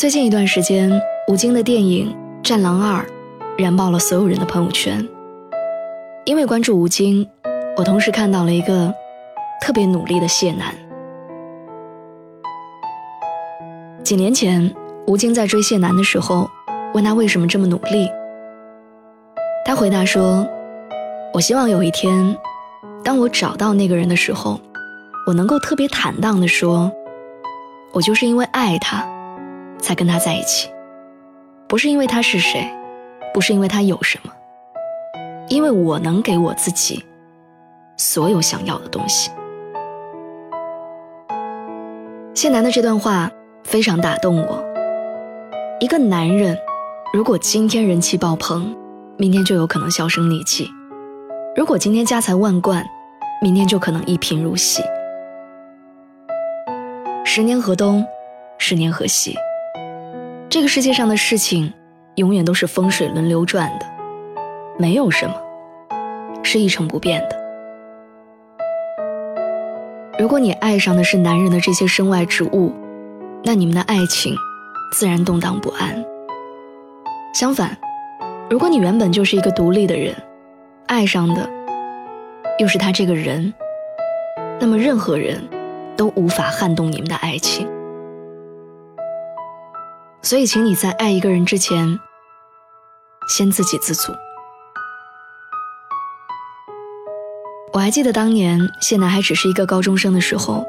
最近一段时间，吴京的电影《战狼二》燃爆了所有人的朋友圈。因为关注吴京，我同时看到了一个特别努力的谢楠。几年前，吴京在追谢楠的时候，问他为什么这么努力。他回答说：“我希望有一天，当我找到那个人的时候，我能够特别坦荡地说，我就是因为爱他。”才跟他在一起，不是因为他是谁，不是因为他有什么，因为我能给我自己所有想要的东西。谢楠的这段话非常打动我。一个男人，如果今天人气爆棚，明天就有可能销声匿迹；如果今天家财万贯，明天就可能一贫如洗。十年河东，十年河西。这个世界上的事情，永远都是风水轮流转的，没有什么是一成不变的。如果你爱上的是男人的这些身外之物，那你们的爱情自然动荡不安。相反，如果你原本就是一个独立的人，爱上的又是他这个人，那么任何人都无法撼动你们的爱情。所以，请你在爱一个人之前，先自给自足。我还记得当年谢楠还只是一个高中生的时候，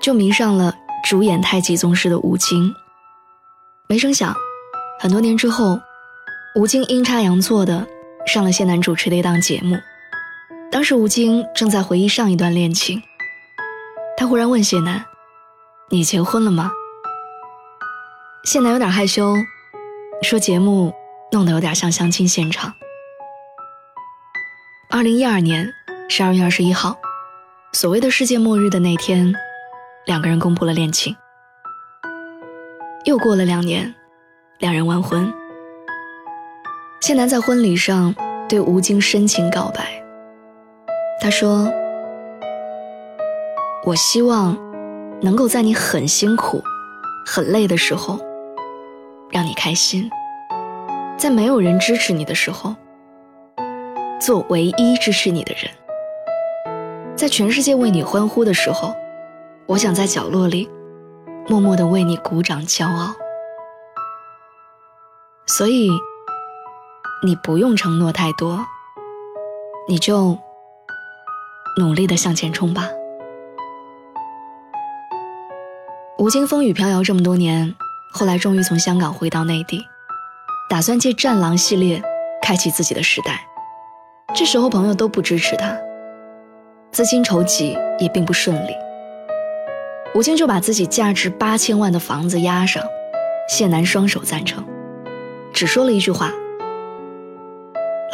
就迷上了主演《太极宗师》的吴京。没成想，很多年之后，吴京阴差阳错的上了谢楠主持的一档节目。当时吴京正在回忆上一段恋情，他忽然问谢楠：“你结婚了吗？”谢楠有点害羞，说节目弄得有点像相亲现场。二零一二年十二月二十一号，所谓的世界末日的那天，两个人公布了恋情。又过了两年，两人完婚。谢楠在婚礼上对吴京深情告白，他说：“我希望能够在你很辛苦、很累的时候。”让你开心，在没有人支持你的时候，做唯一支持你的人；在全世界为你欢呼的时候，我想在角落里默默的为你鼓掌骄傲。所以，你不用承诺太多，你就努力的向前冲吧。吴京风雨飘摇这么多年。后来终于从香港回到内地，打算借《战狼》系列开启自己的时代。这时候朋友都不支持他，资金筹集也并不顺利。吴京就把自己价值八千万的房子押上，谢楠双手赞成，只说了一句话：“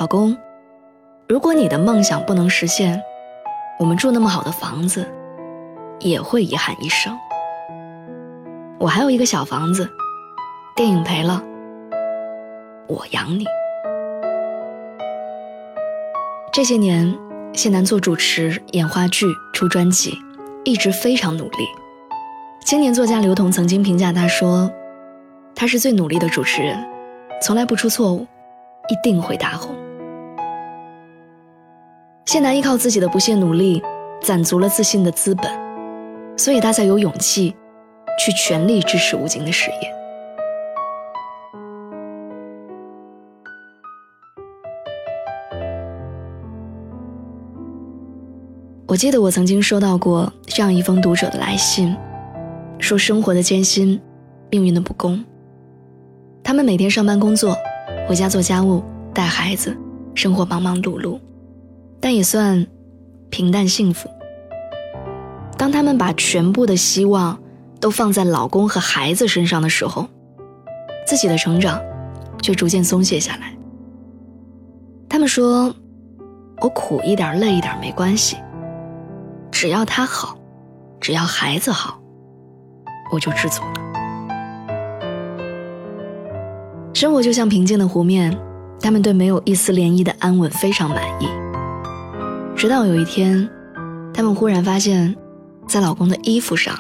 老公，如果你的梦想不能实现，我们住那么好的房子也会遗憾一生。”我还有一个小房子，电影赔了，我养你。这些年，谢楠做主持、演话剧、出专辑，一直非常努力。青年作家刘同曾经评价他说：“他是最努力的主持人，从来不出错误，一定会大红。”谢楠依靠自己的不懈努力，攒足了自信的资本，所以他才有勇气。去全力支持吴京的事业。我记得我曾经收到过这样一封读者的来信，说生活的艰辛，命运的不公。他们每天上班工作，回家做家务、带孩子，生活忙忙碌碌，但也算平淡幸福。当他们把全部的希望都放在老公和孩子身上的时候，自己的成长却逐渐松懈下来。他们说：“我苦一点、累一点没关系，只要他好，只要孩子好，我就知足了。”生活就像平静的湖面，他们对没有一丝涟漪的安稳非常满意。直到有一天，他们忽然发现，在老公的衣服上，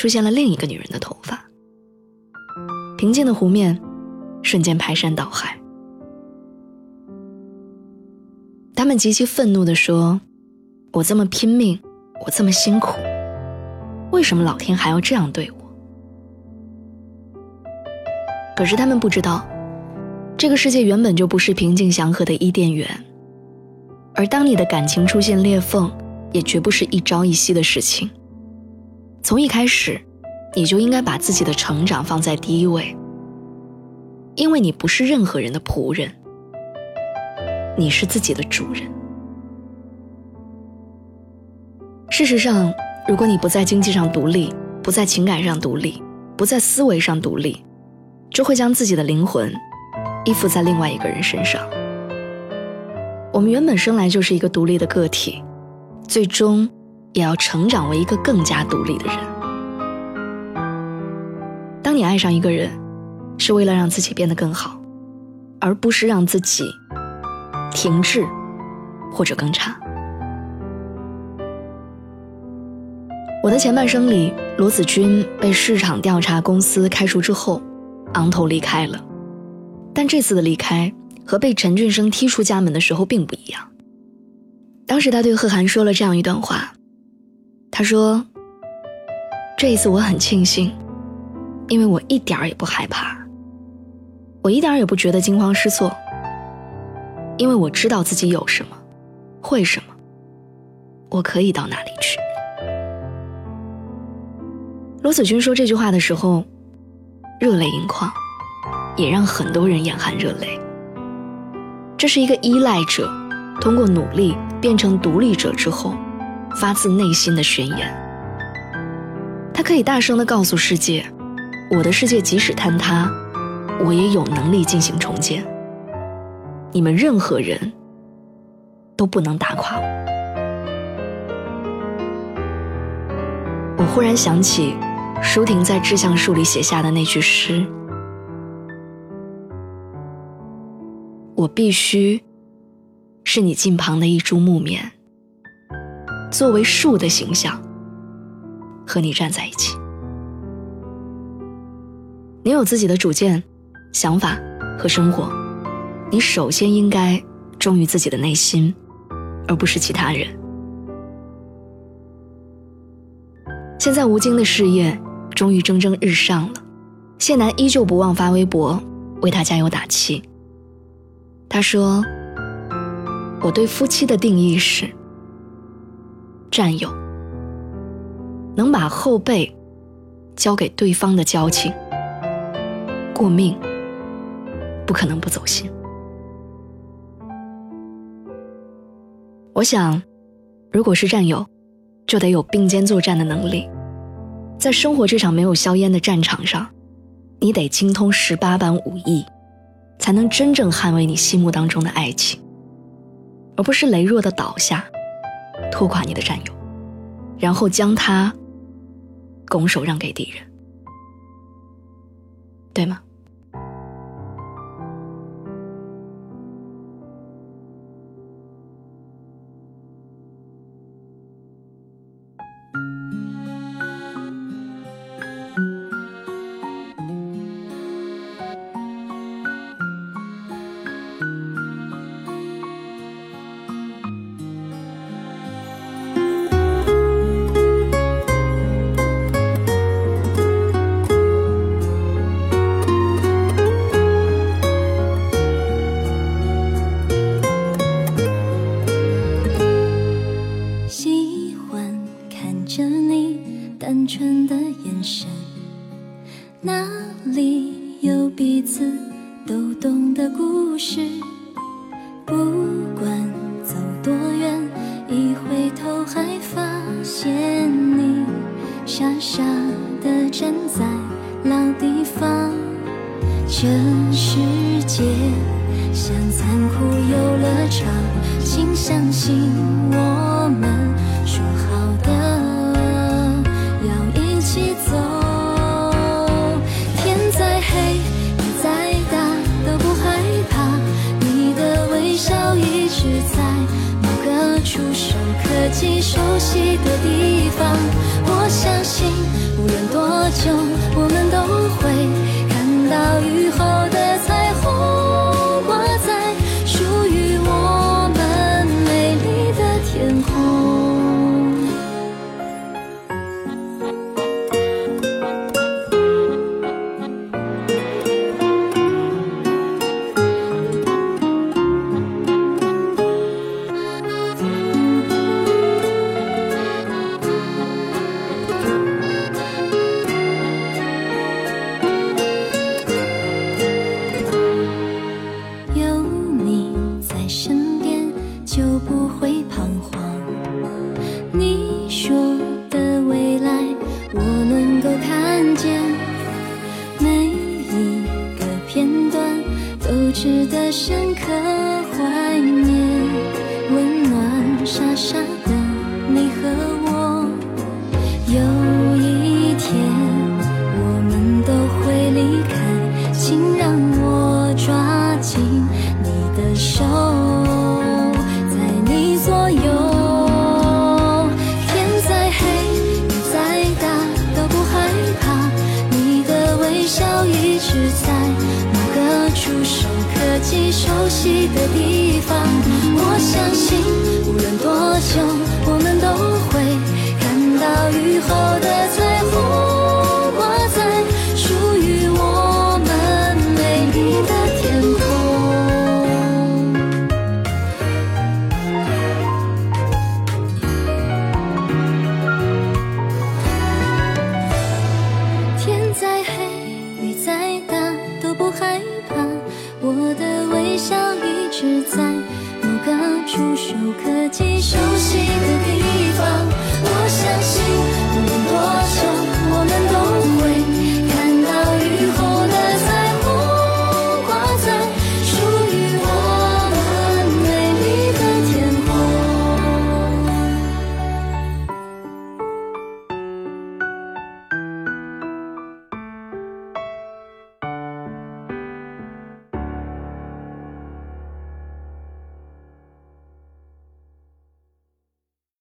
出现了另一个女人的头发。平静的湖面，瞬间排山倒海。他们极其愤怒地说：“我这么拼命，我这么辛苦，为什么老天还要这样对我？”可是他们不知道，这个世界原本就不是平静祥和的伊甸园，而当你的感情出现裂缝，也绝不是一朝一夕的事情。从一开始，你就应该把自己的成长放在第一位，因为你不是任何人的仆人，你是自己的主人。事实上，如果你不在经济上独立，不在情感上独立，不在思维上独立，就会将自己的灵魂依附在另外一个人身上。我们原本生来就是一个独立的个体，最终也要成长为一个更加独立的人。当你爱上一个人，是为了让自己变得更好，而不是让自己停滞或者更差。我的前半生里，罗子君被市场调查公司开除之后。昂头离开了，但这次的离开和被陈俊生踢出家门的时候并不一样。当时他对贺涵说了这样一段话，他说：“这一次我很庆幸，因为我一点儿也不害怕，我一点儿也不觉得惊慌失措，因为我知道自己有什么，会什么，我可以到哪里去。”罗子君说这句话的时候。热泪盈眶，也让很多人眼含热泪。这是一个依赖者通过努力变成独立者之后，发自内心的宣言。他可以大声地告诉世界：“我的世界即使坍塌，我也有能力进行重建。你们任何人都不能打垮我。”我忽然想起。舒婷在《志向树》里写下的那句诗：“我必须是你近旁的一株木棉，作为树的形象和你站在一起。你有自己的主见、想法和生活，你首先应该忠于自己的内心，而不是其他人。现在吴京的事业。”终于蒸蒸日上了，谢楠依旧不忘发微博为他加油打气。他说：“我对夫妻的定义是战友，能把后背交给对方的交情，过命不可能不走心。我想，如果是战友，就得有并肩作战的能力。”在生活这场没有硝烟的战场上，你得精通十八般武艺，才能真正捍卫你心目当中的爱情，而不是羸弱的倒下，拖垮你的战友，然后将他拱手让给敌人，对吗？单纯的眼神。哪里有彼此都懂的故事？不管走多远一回头还发现你。傻傻的站在老地方这世界像残酷游乐场请相信就值得深刻。起的地方我相信无论多久我们都会看到雨后的